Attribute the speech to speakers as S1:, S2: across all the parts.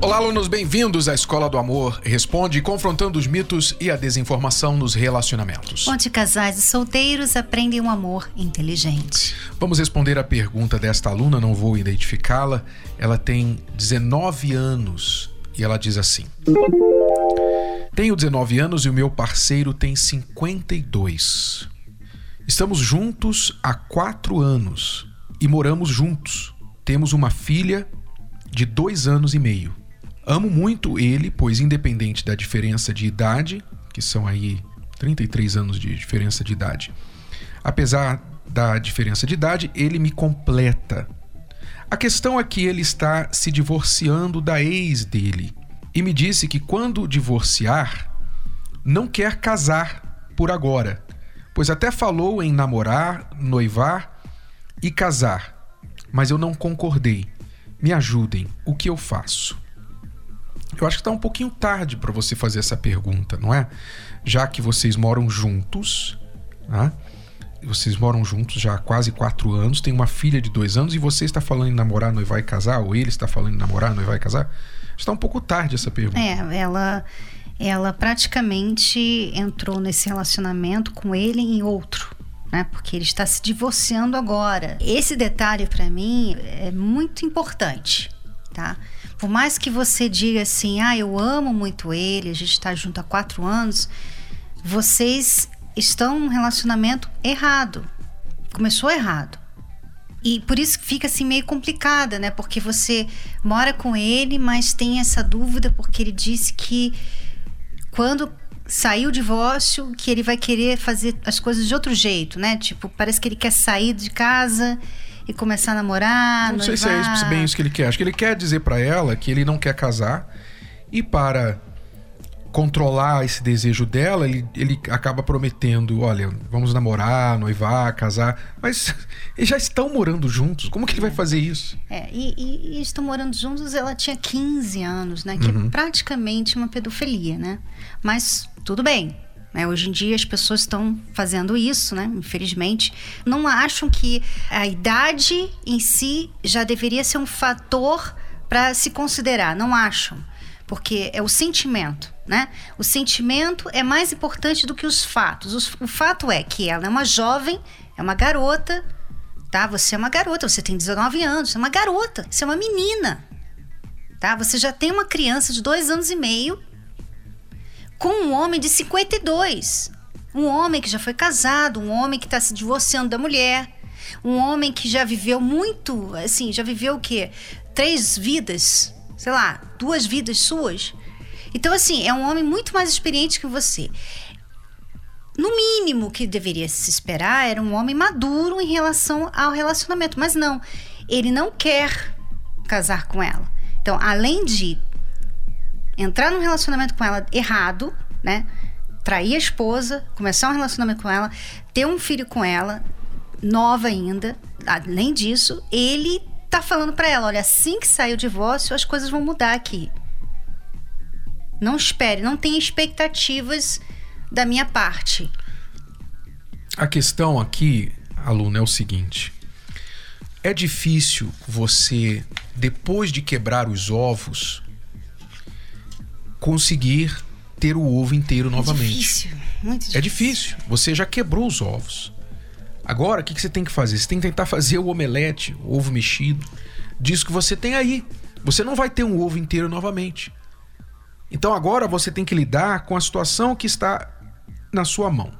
S1: Olá, alunos, bem-vindos à Escola do Amor Responde, confrontando os mitos e a desinformação nos relacionamentos.
S2: Onde casais e solteiros aprendem um amor inteligente.
S1: Vamos responder a pergunta desta aluna, não vou identificá-la. Ela tem 19 anos e ela diz assim: Tenho 19 anos e o meu parceiro tem 52. Estamos juntos há quatro anos e moramos juntos. Temos uma filha de dois anos e meio. Amo muito ele, pois, independente da diferença de idade, que são aí 33 anos de diferença de idade, apesar da diferença de idade, ele me completa. A questão é que ele está se divorciando da ex dele e me disse que quando divorciar, não quer casar por agora, pois até falou em namorar, noivar e casar, mas eu não concordei. Me ajudem, o que eu faço? Eu acho que está um pouquinho tarde para você fazer essa pergunta, não é? Já que vocês moram juntos, né? vocês moram juntos já há quase quatro anos, tem uma filha de dois anos e você está falando em namorar, noivar e casar, ou ele está falando em namorar, noivar e casar? Está um pouco tarde essa pergunta.
S2: É, ela, ela praticamente entrou nesse relacionamento com ele em outro. Né, porque ele está se divorciando agora. Esse detalhe para mim é muito importante, tá? Por mais que você diga assim, ah, eu amo muito ele, a gente está junto há quatro anos, vocês estão num relacionamento errado. Começou errado. E por isso fica assim meio complicada, né? Porque você mora com ele, mas tem essa dúvida porque ele disse que quando sair o divórcio, que ele vai querer fazer as coisas de outro jeito, né? Tipo, parece que ele quer sair de casa e começar a namorar.
S1: Não sei se é isso, bem isso que ele quer. Acho que ele quer dizer para ela que ele não quer casar e para controlar esse desejo dela, ele, ele acaba prometendo, olha, vamos namorar, noivar, casar, mas eles já estão morando juntos, como que ele vai fazer isso?
S2: É, e, e, e estão morando juntos, ela tinha 15 anos, né, que é uhum. é praticamente uma pedofilia, né, mas tudo bem, né? Hoje em dia as pessoas estão fazendo isso, né? infelizmente. Não acham que a idade em si já deveria ser um fator para se considerar. Não acham. Porque é o sentimento. Né? O sentimento é mais importante do que os fatos. O fato é que ela é uma jovem, é uma garota, tá? Você é uma garota, você tem 19 anos, você é uma garota, você é uma menina, tá? Você já tem uma criança de dois anos e meio com um homem de 52. Um homem que já foi casado, um homem que está se divorciando da mulher, um homem que já viveu muito, assim, já viveu o quê? Três vidas, sei lá, duas vidas suas. Então, assim, é um homem muito mais experiente que você. No mínimo que deveria se esperar era um homem maduro em relação ao relacionamento, mas não, ele não quer casar com ela. Então, além de entrar num relacionamento com ela errado, né? Trair a esposa, começar um relacionamento com ela, ter um filho com ela, nova ainda. Além disso, ele tá falando para ela: olha, assim que sair o divórcio, as coisas vão mudar aqui. Não espere, não tenha expectativas da minha parte.
S1: A questão aqui, aluno, é o seguinte: é difícil você, depois de quebrar os ovos, conseguir ter o ovo inteiro novamente. É
S2: difícil, muito difícil.
S1: É difícil. Você já quebrou os ovos. Agora, o que, você tem que fazer? Você tem que tentar fazer o omelete, o ovo mexido, disso que você tem aí. Você não vai ter um ovo inteiro novamente. Então agora você tem que lidar com a situação que está na sua mão,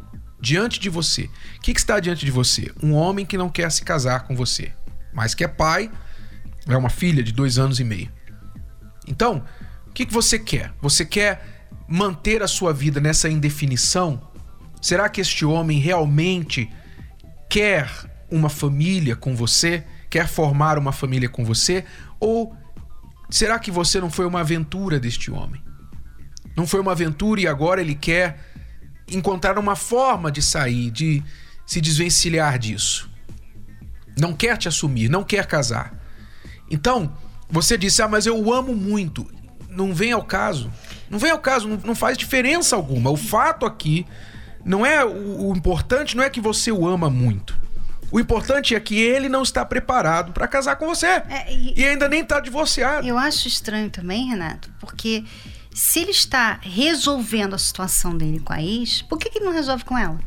S1: diante de você. O que, que está diante de você? Um homem que não quer se casar com você, mas que é pai, é uma filha de dois anos e meio. Então, que, que você quer? Você quer manter a sua vida nessa indefinição? Será que este homem realmente quer uma família com você? Quer formar uma família com você? Ou será que você não foi uma aventura deste homem? Não foi uma aventura e agora ele quer encontrar uma forma de sair, de se desvencilhar disso. Não quer te assumir, não quer casar. Então, Você disse, ah, mas eu o amo muito. Não vem ao caso. Não vem ao caso, não, não faz diferença alguma. O fato aqui não é o, o importante não é que você o ama muito. O importante é que ele não está preparado para casar com você. É, e, e, ainda nem está divorciado.
S2: Eu acho estranho também, Renato, porque se ele está resolvendo a situação dele com a ex, por que, que ele não resolve com ela?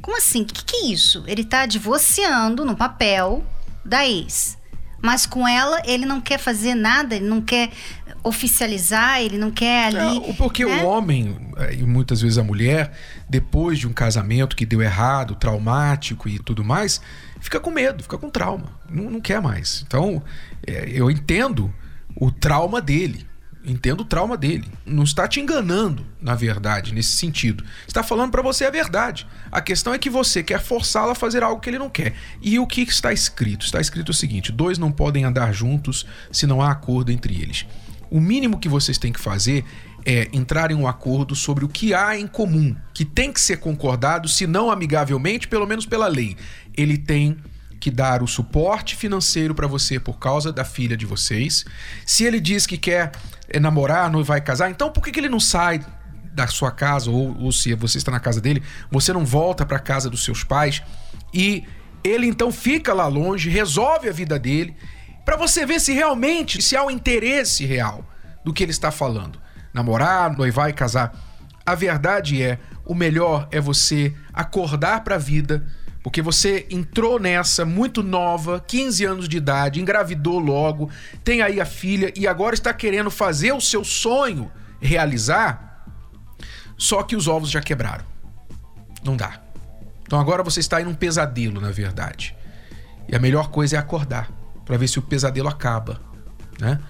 S2: Como assim? O que, que é isso? Ele está divorciando no papel da ex. Mas com ela, ele não quer fazer nada, ele não quer oficializar, ele não quer ali.
S1: É, porque né? o homem, é, e muitas vezes a mulher, depois de um casamento que deu errado, traumático e tudo mais, fica com medo, fica com trauma, não, não quer mais. Então, é, eu entendo o trauma dele. Entendo o trauma dele. Não está te enganando, na verdade, nesse sentido. Está falando para você a verdade. A questão é que você quer forçá-lo a fazer algo que ele não quer. E o que está escrito? Está escrito o seguinte: dois não podem andar juntos se não há acordo entre eles. O mínimo que vocês têm que fazer é entrar em um acordo sobre o que há em comum, que tem que ser concordado, se não amigavelmente, pelo menos pela lei. Ele tem que dar o suporte financeiro para você por causa da filha de vocês. Se ele diz que quer é, namorar, não vai casar, então por que, que ele não sai da sua casa ou, ou se você está na casa dele, você não volta para a casa dos seus pais e ele então fica lá longe, resolve a vida dele, para você ver se realmente se há um interesse real do que ele está falando. Namorar, noivar e casar. A verdade é, o melhor é você acordar para a vida porque você entrou nessa muito nova, 15 anos de idade, engravidou logo, tem aí a filha e agora está querendo fazer o seu sonho realizar, só que os ovos já quebraram. Não dá. Então agora você está em um pesadelo, na verdade. E a melhor coisa é acordar, para ver se o pesadelo acaba, né?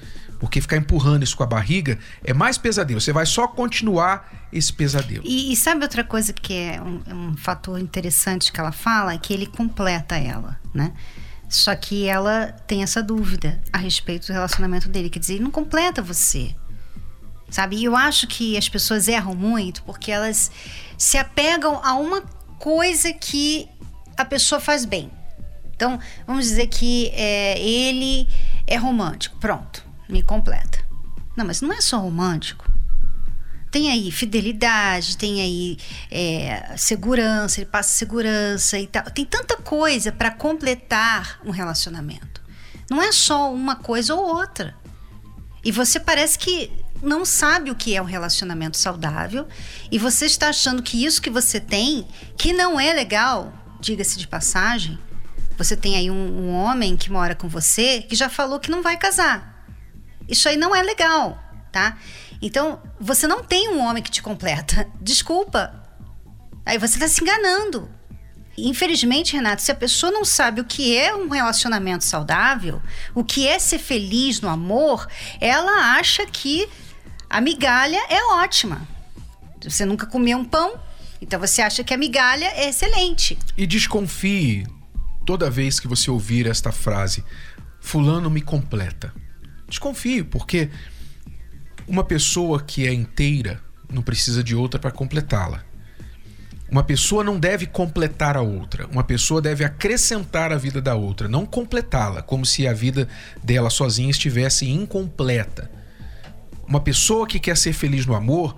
S1: Porque ficar empurrando isso com a barriga é mais pesadelo. Você vai só continuar esse pesadelo.
S2: E, e sabe outra coisa que é um, é um, fator interessante que ela fala? É que ele completa ela, né? Só que ela tem essa dúvida a respeito do relacionamento dele. Quer dizer, ele não completa você. Sabe? E eu acho que as pessoas erram muito porque elas se apegam a uma coisa que a pessoa faz bem. Então, vamos dizer que é, ele é romântico. Pronto me completa. Não, mas não é só romântico. Tem aí fidelidade, tem aí é, segurança, ele passa segurança e tal. Tem tanta coisa para completar um relacionamento. Não é só uma coisa ou outra. E você parece que não sabe o que é um relacionamento saudável e você está achando que isso que você tem, que não é legal, diga-se de passagem, você tem aí um, um homem que mora com você que já falou que não vai casar. Isso aí não é legal, tá? Então, você não tem um homem que te completa. Desculpa. Aí você está se enganando. Infelizmente, Renato, se a pessoa não sabe o que é um relacionamento saudável, o que é ser feliz no amor, ela acha que a migalha é ótima. Você nunca comeu um pão, então você acha que a migalha é excelente.
S1: E desconfie toda vez que você ouvir esta frase: Fulano me completa. Desconfio, porque uma pessoa que é inteira não precisa de outra para completá-la. Uma pessoa não deve completar a outra, uma pessoa deve acrescentar a vida da outra, não completá-la, como se a vida dela sozinha estivesse incompleta. Uma pessoa que quer ser feliz no amor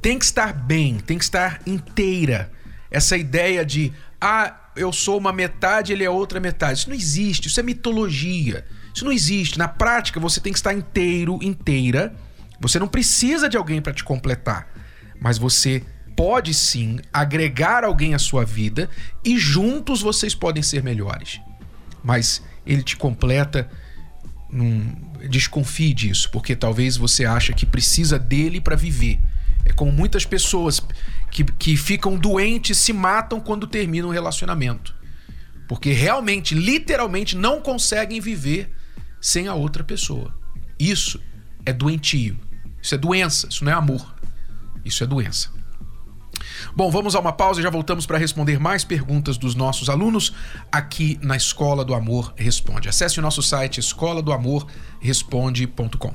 S1: tem que estar bem, tem que estar inteira. Essa ideia de, ah, eu sou uma metade, ele é outra metade. Isso não existe, isso é mitologia. Isso não existe. Na prática, você tem que estar inteiro, inteira. Você não precisa de alguém para te completar, mas você pode sim agregar alguém à sua vida e juntos vocês podem ser melhores. Mas ele te completa, num... desconfie disso, porque talvez você acha que precisa dele para viver. É como muitas pessoas que, que ficam doentes, se matam quando terminam um relacionamento. Porque realmente, literalmente, não conseguem viver sem a outra pessoa. Isso é doentio. Isso é doença. Isso não é amor. Isso é doença. Bom, vamos a uma pausa e já voltamos para responder mais perguntas dos nossos alunos aqui na Escola do Amor Responde. Acesse o nosso site escola do amor responde.com.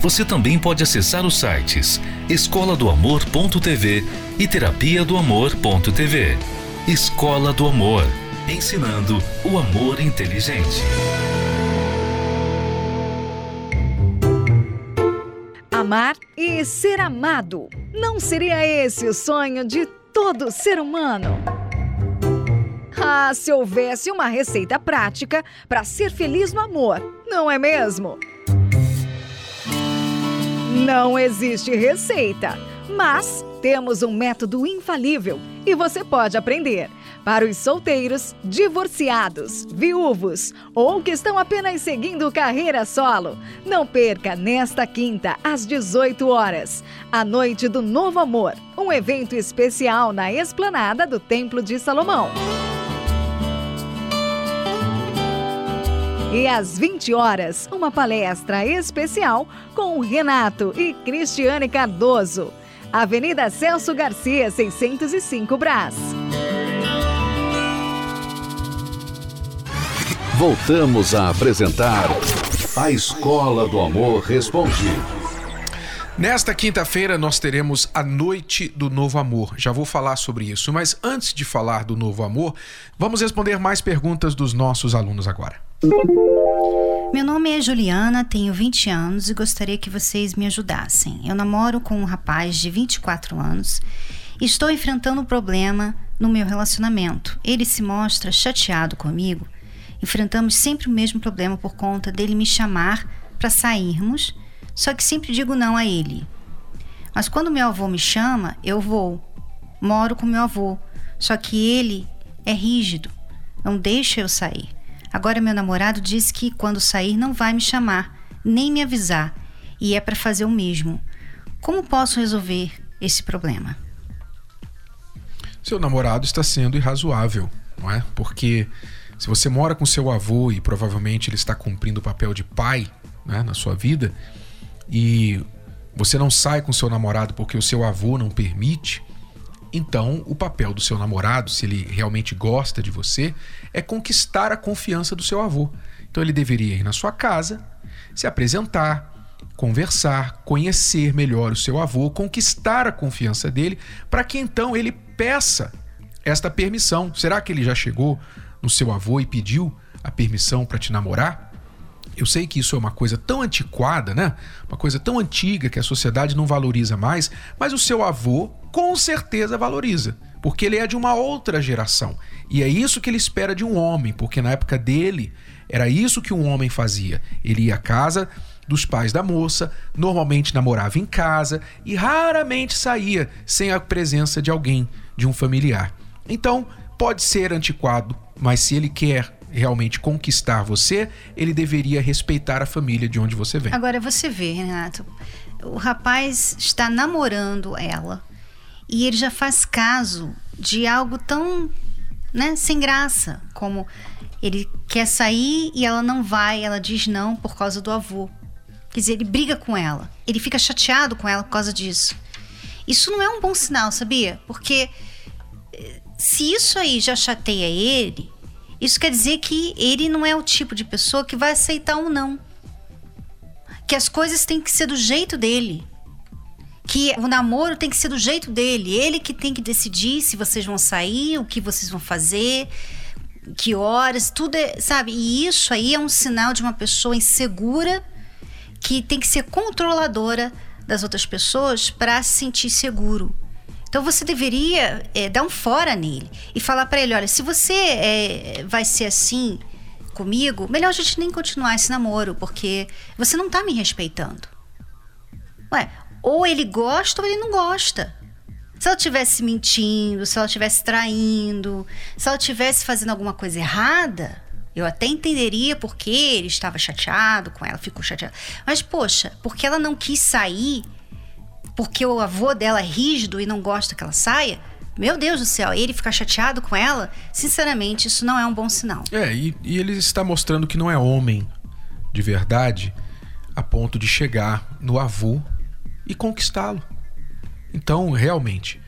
S3: você também pode acessar os sites escola do amor.tv e terapia do amor.tv. Escola do Amor ensinando o amor inteligente.
S4: Amar e ser amado. Não seria esse o sonho de todo ser humano? Ah, se houvesse uma receita prática para ser feliz no amor, não é mesmo? Não existe receita, mas temos um método infalível e você pode aprender. Para os solteiros, divorciados, viúvos ou que estão apenas seguindo carreira solo, não perca nesta quinta, às 18 horas, a Noite do Novo Amor, um evento especial na esplanada do Templo de Salomão. E às 20 horas, uma palestra especial com Renato e Cristiane Cardoso. Avenida Celso Garcia, 605 Brás.
S3: Voltamos a apresentar A Escola do Amor Responde.
S1: Nesta quinta-feira nós teremos a Noite do Novo Amor. Já vou falar sobre isso, mas antes de falar do Novo Amor, vamos responder mais perguntas dos nossos alunos agora.
S2: Meu nome é Juliana, tenho 20 anos e gostaria que vocês me ajudassem. Eu namoro com um rapaz de 24 anos e estou enfrentando um problema no meu relacionamento. Ele se mostra chateado comigo. Enfrentamos sempre o mesmo problema por conta dele me chamar para sairmos, só que sempre digo não a ele. Mas quando meu avô me chama, eu vou. Moro com meu avô, só que ele é rígido, não deixa eu sair. Agora meu namorado disse que quando sair não vai me chamar, nem me avisar, e é para fazer o mesmo. Como posso resolver esse problema?
S1: Seu namorado está sendo irrazoável, não é? Porque se você mora com seu avô e provavelmente ele está cumprindo o papel de pai né, na sua vida, e você não sai com seu namorado porque o seu avô não permite, então, o papel do seu namorado, se ele realmente gosta de você, é conquistar a confiança do seu avô. Então, ele deveria ir na sua casa, se apresentar, conversar, conhecer melhor o seu avô, conquistar a confiança dele, para que então ele peça esta permissão. Será que ele já chegou no seu avô e pediu a permissão para te namorar? Eu sei que isso é uma coisa tão antiquada, né? Uma coisa tão antiga que a sociedade não valoriza mais, mas o seu avô com certeza valoriza, porque ele é de uma outra geração. E é isso que ele espera de um homem, porque na época dele era isso que um homem fazia. Ele ia à casa dos pais da moça, normalmente namorava em casa e raramente saía sem a presença de alguém, de um familiar. Então, pode ser antiquado, mas se ele quer realmente conquistar você, ele deveria respeitar a família de onde você vem.
S2: Agora você vê, Renato, o rapaz está namorando ela e ele já faz caso de algo tão, né, sem graça, como ele quer sair e ela não vai, ela diz não por causa do avô. Quer dizer, ele briga com ela, ele fica chateado com ela por causa disso. Isso não é um bom sinal, sabia? Porque eh, se isso aí já chateia ele, isso quer dizer que ele não é o tipo de pessoa que vai aceitar um não. Que as coisas têm que ser do jeito dele. Que o namoro tem que ser do jeito dele. Ele que tem que decidir se vocês vão sair, o que vocês vão fazer, que horas, tudo é, sabe? E isso aí é um sinal de uma pessoa insegura que tem que ser controladora das outras pessoas para se sentir seguro. Então você deveria é, dar um fora nele e falar para ele: olha, se você é, vai ser assim comigo, melhor a gente nem continuar esse namoro, porque você não tá me respeitando. Ué, ou ele gosta ou ele não gosta. Se ela estivesse mentindo, se ela estivesse traindo, se ela estivesse fazendo alguma coisa errada, eu até entenderia porque ele estava chateado com ela, ficou chateado. Mas, poxa, porque ela não quis sair, porque o avô dela é rígido e não gosta que ela saia, meu Deus do céu, ele ficar chateado com ela, sinceramente, isso não é um bom sinal.
S1: É, e, e ele está mostrando que não é homem de verdade a ponto de chegar no avô e conquistá-lo. Então, realmente,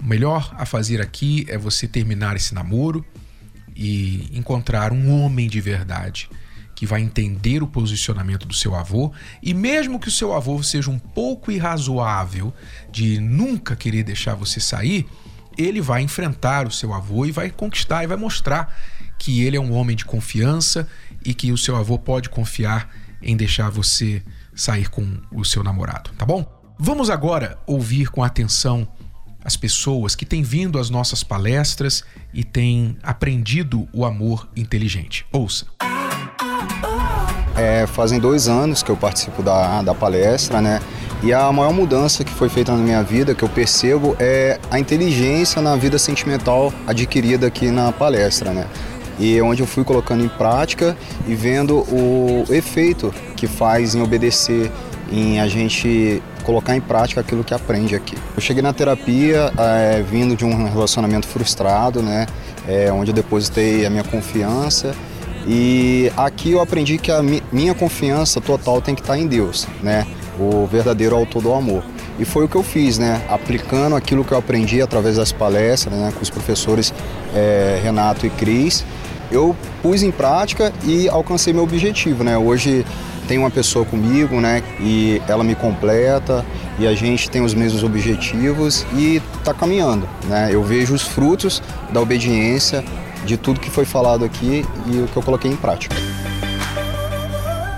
S1: o melhor a fazer aqui é você terminar esse namoro e encontrar um homem de verdade que vai entender o posicionamento do seu avô e mesmo que o seu avô seja um pouco irrazoável de nunca querer deixar você sair, ele vai enfrentar o seu avô e vai conquistar e vai mostrar que ele é um homem de confiança e que o seu avô pode confiar em deixar você sair com o seu namorado, tá bom? Vamos agora ouvir com atenção as pessoas que têm vindo às nossas palestras e têm aprendido o amor inteligente. Ouça.
S5: É, fazem dois anos que eu participo da, da palestra, né? E a maior mudança que foi feita na minha vida, que eu percebo, é a inteligência na vida sentimental adquirida aqui na palestra, né? E onde eu fui colocando em prática e vendo o efeito que faz em obedecer, em a gente colocar em prática aquilo que aprende aqui. Eu cheguei na terapia é, vindo de um relacionamento frustrado, né? É, onde eu depositei a minha confiança e aqui eu aprendi que a minha confiança total tem que estar em Deus, né? o verdadeiro autor do amor. E foi o que eu fiz, né? Aplicando aquilo que eu aprendi através das palestras, né? Com os professores é, Renato e Cris, eu pus em prática e alcancei meu objetivo, né? Hoje tem uma pessoa comigo, né? E ela me completa e a gente tem os mesmos objetivos e está caminhando, né? Eu vejo os frutos da obediência de tudo que foi falado aqui e o que eu coloquei em prática.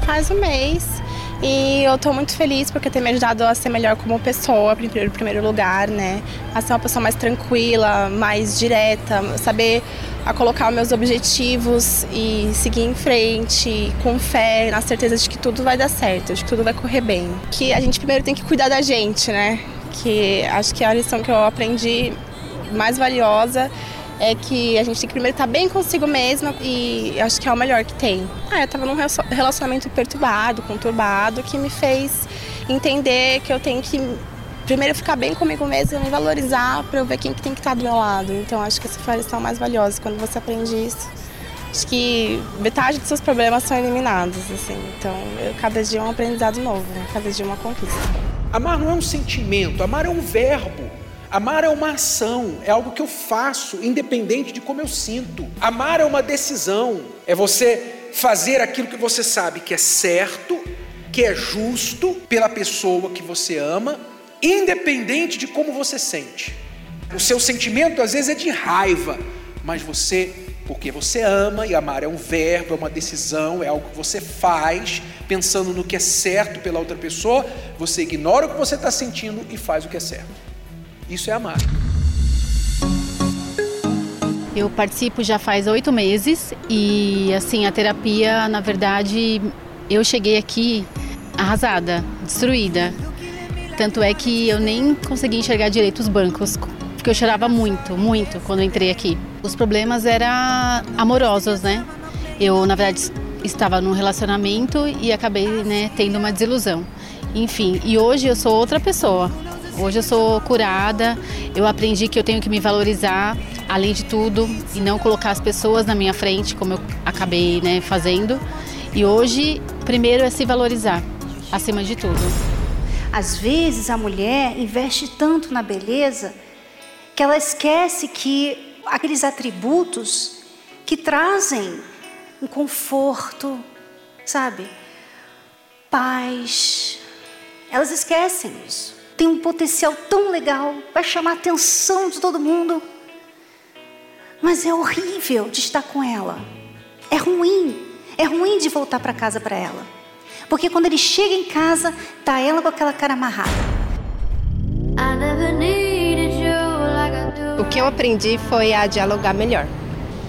S6: Faz um mês e eu tô muito feliz porque tem me ajudado a ser melhor como pessoa, em primeiro lugar, né? A ser uma pessoa mais tranquila, mais direta, saber a colocar os meus objetivos e seguir em frente com fé, na certeza de que tudo vai dar certo, de que tudo vai correr bem. Que a gente primeiro tem que cuidar da gente, né? Que acho que é a lição que eu aprendi mais valiosa é que a gente tem que primeiro estar bem consigo mesma e acho que é o melhor que tem. Ah, eu estava num relacionamento perturbado, conturbado, que me fez entender que eu tenho que primeiro ficar bem comigo mesma, me valorizar para eu ver quem que tem que estar do meu lado. Então acho que essa foi a lição mais valiosa quando você aprende isso. Acho que metade dos seus problemas são eliminados, assim. Então, eu, cada dia é um aprendizado novo, né? cada dia é uma conquista.
S1: Amar não é um sentimento, amar é um verbo. Amar é uma ação, é algo que eu faço, independente de como eu sinto. Amar é uma decisão, é você fazer aquilo que você sabe que é certo, que é justo pela pessoa que você ama, independente de como você sente. O seu sentimento às vezes é de raiva, mas você, porque você ama e amar é um verbo, é uma decisão, é algo que você faz pensando no que é certo pela outra pessoa, você ignora o que você está sentindo e faz o que é certo. Isso é amar.
S7: Eu participo já faz oito meses e assim a terapia, na verdade, eu cheguei aqui arrasada, destruída. Tanto é que eu nem consegui enxergar direito os bancos, porque eu chorava muito, muito quando entrei aqui. Os problemas eram amorosos, né? Eu, na verdade, estava num relacionamento e acabei né, tendo uma desilusão. Enfim, e hoje eu sou outra pessoa. Hoje eu sou curada, eu aprendi que eu tenho que me valorizar, além de tudo, e não colocar as pessoas na minha frente, como eu acabei né, fazendo. E hoje, primeiro é se valorizar, acima de tudo.
S2: Às vezes a mulher investe tanto na beleza que ela esquece que aqueles atributos que trazem um conforto, sabe? Paz. Elas esquecem isso tem um potencial tão legal, vai chamar a atenção de todo mundo. Mas é horrível de estar com ela. É ruim. É ruim de voltar para casa para ela. Porque quando ele chega em casa, tá ela com aquela cara amarrada. You.
S8: que eu aprendi foi a dialogar melhor.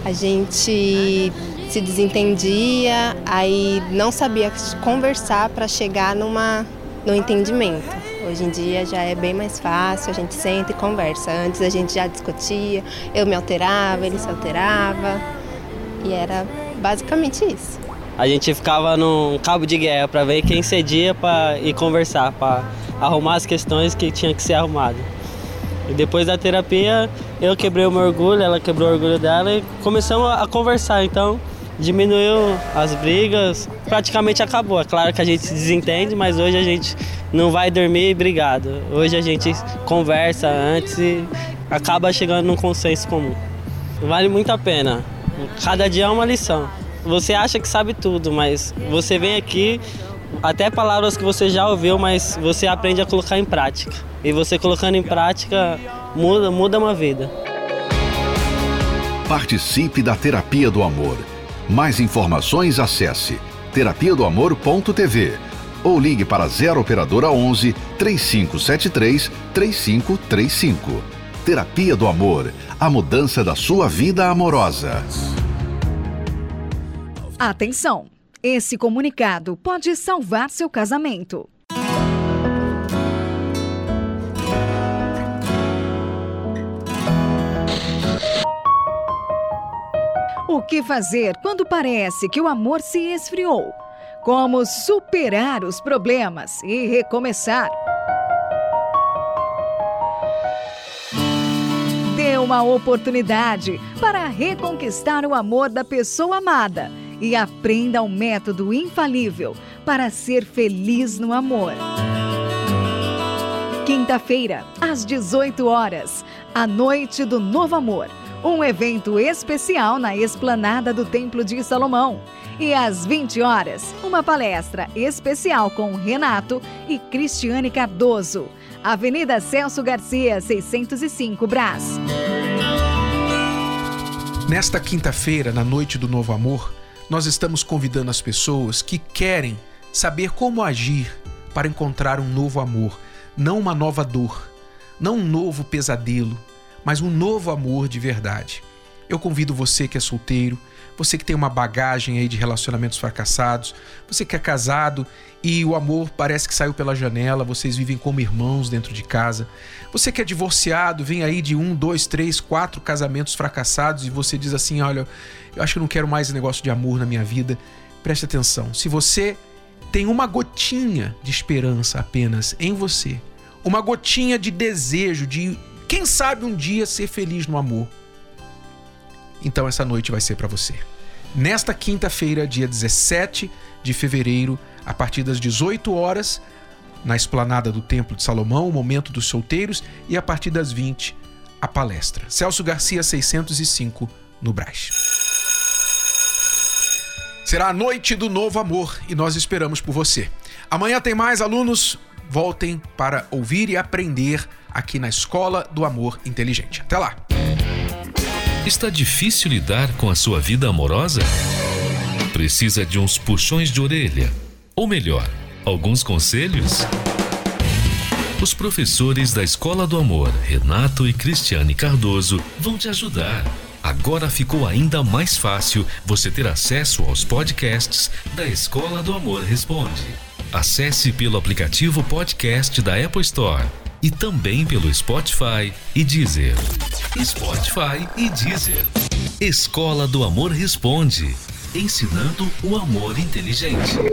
S8: A gente se desentendia, aí não sabia conversar para chegar numa, no entendimento. Hoje em dia já é bem mais fácil, a gente senta e conversa. Antes a gente já discutia, eu me alterava, ele se alterava. E era basicamente isso.
S9: A gente ficava num cabo de guerra para ver quem cedia para ir conversar, para arrumar as questões que tinha que ser arrumado. E depois da terapia, eu quebrei o meu orgulho, ela quebrou o orgulho dela e começamos a conversar. Então, diminuiu as brigas, praticamente acabou. É claro que a gente se desentende, mas hoje a gente não vai dormir brigado. Hoje a gente conversa antes e acaba chegando num consenso comum. Vale muito a pena. Cada dia é uma lição. Você acha que sabe tudo, mas você vem aqui, até palavras que você já ouviu, mas você aprende a colocar em prática. E você colocando em prática muda, muda uma vida.
S3: Participe da Terapia do Amor. Mais informações acesse terapia do amor.tv ou ligue para 0 operadora 11 3573 3535. Terapia do Amor, a mudança da sua vida amorosa.
S4: Atenção! Esse comunicado pode salvar seu casamento. O que fazer quando parece que o amor se esfriou? Como superar os problemas e recomeçar? Dê uma oportunidade para reconquistar o amor da pessoa amada e aprenda um método infalível para ser feliz no amor. Quinta-feira, às 18 horas, a Noite do Novo Amor um evento especial na esplanada do Templo de Salomão. E às 20 horas, uma palestra especial com Renato e Cristiane Cardoso. Avenida Celso Garcia, 605 Brás.
S1: Nesta quinta-feira, na Noite do Novo Amor, nós estamos convidando as pessoas que querem saber como agir para encontrar um novo amor, não uma nova dor, não um novo pesadelo, mas um novo amor de verdade. Eu convido você que é solteiro, você que tem uma bagagem aí de relacionamentos fracassados, você que é casado e o amor parece que saiu pela janela, vocês vivem como irmãos dentro de casa. Você que é divorciado, vem aí de um, dois, três, quatro casamentos fracassados e você diz assim: olha, eu acho que não quero mais negócio de amor na minha vida. Preste atenção. Se você tem uma gotinha de esperança apenas em você, uma gotinha de desejo, de quem sabe um dia ser feliz no amor. Então essa noite vai ser para você. Nesta quinta-feira, dia 17 de fevereiro, a partir das 18 horas, na esplanada do Templo de Salomão, o momento dos solteiros, e a partir das 20, a palestra. Celso Garcia 605, no Brás. Será a noite do novo amor e nós esperamos por você. Amanhã tem mais alunos, voltem para ouvir e aprender aqui na Escola do Amor Inteligente. Até lá!
S3: Está difícil lidar com a sua vida amorosa? Precisa de uns puxões de orelha? Ou melhor, alguns conselhos? Os professores da Escola do Amor, Renato e Cristiane Cardoso, vão te ajudar. Agora ficou ainda mais fácil você ter acesso aos podcasts da Escola do Amor Responde. Acesse pelo aplicativo podcast da Apple Store e também pelo Spotify e Deezer. Spotify e Deezer. Escola do Amor Responde ensinando o amor inteligente.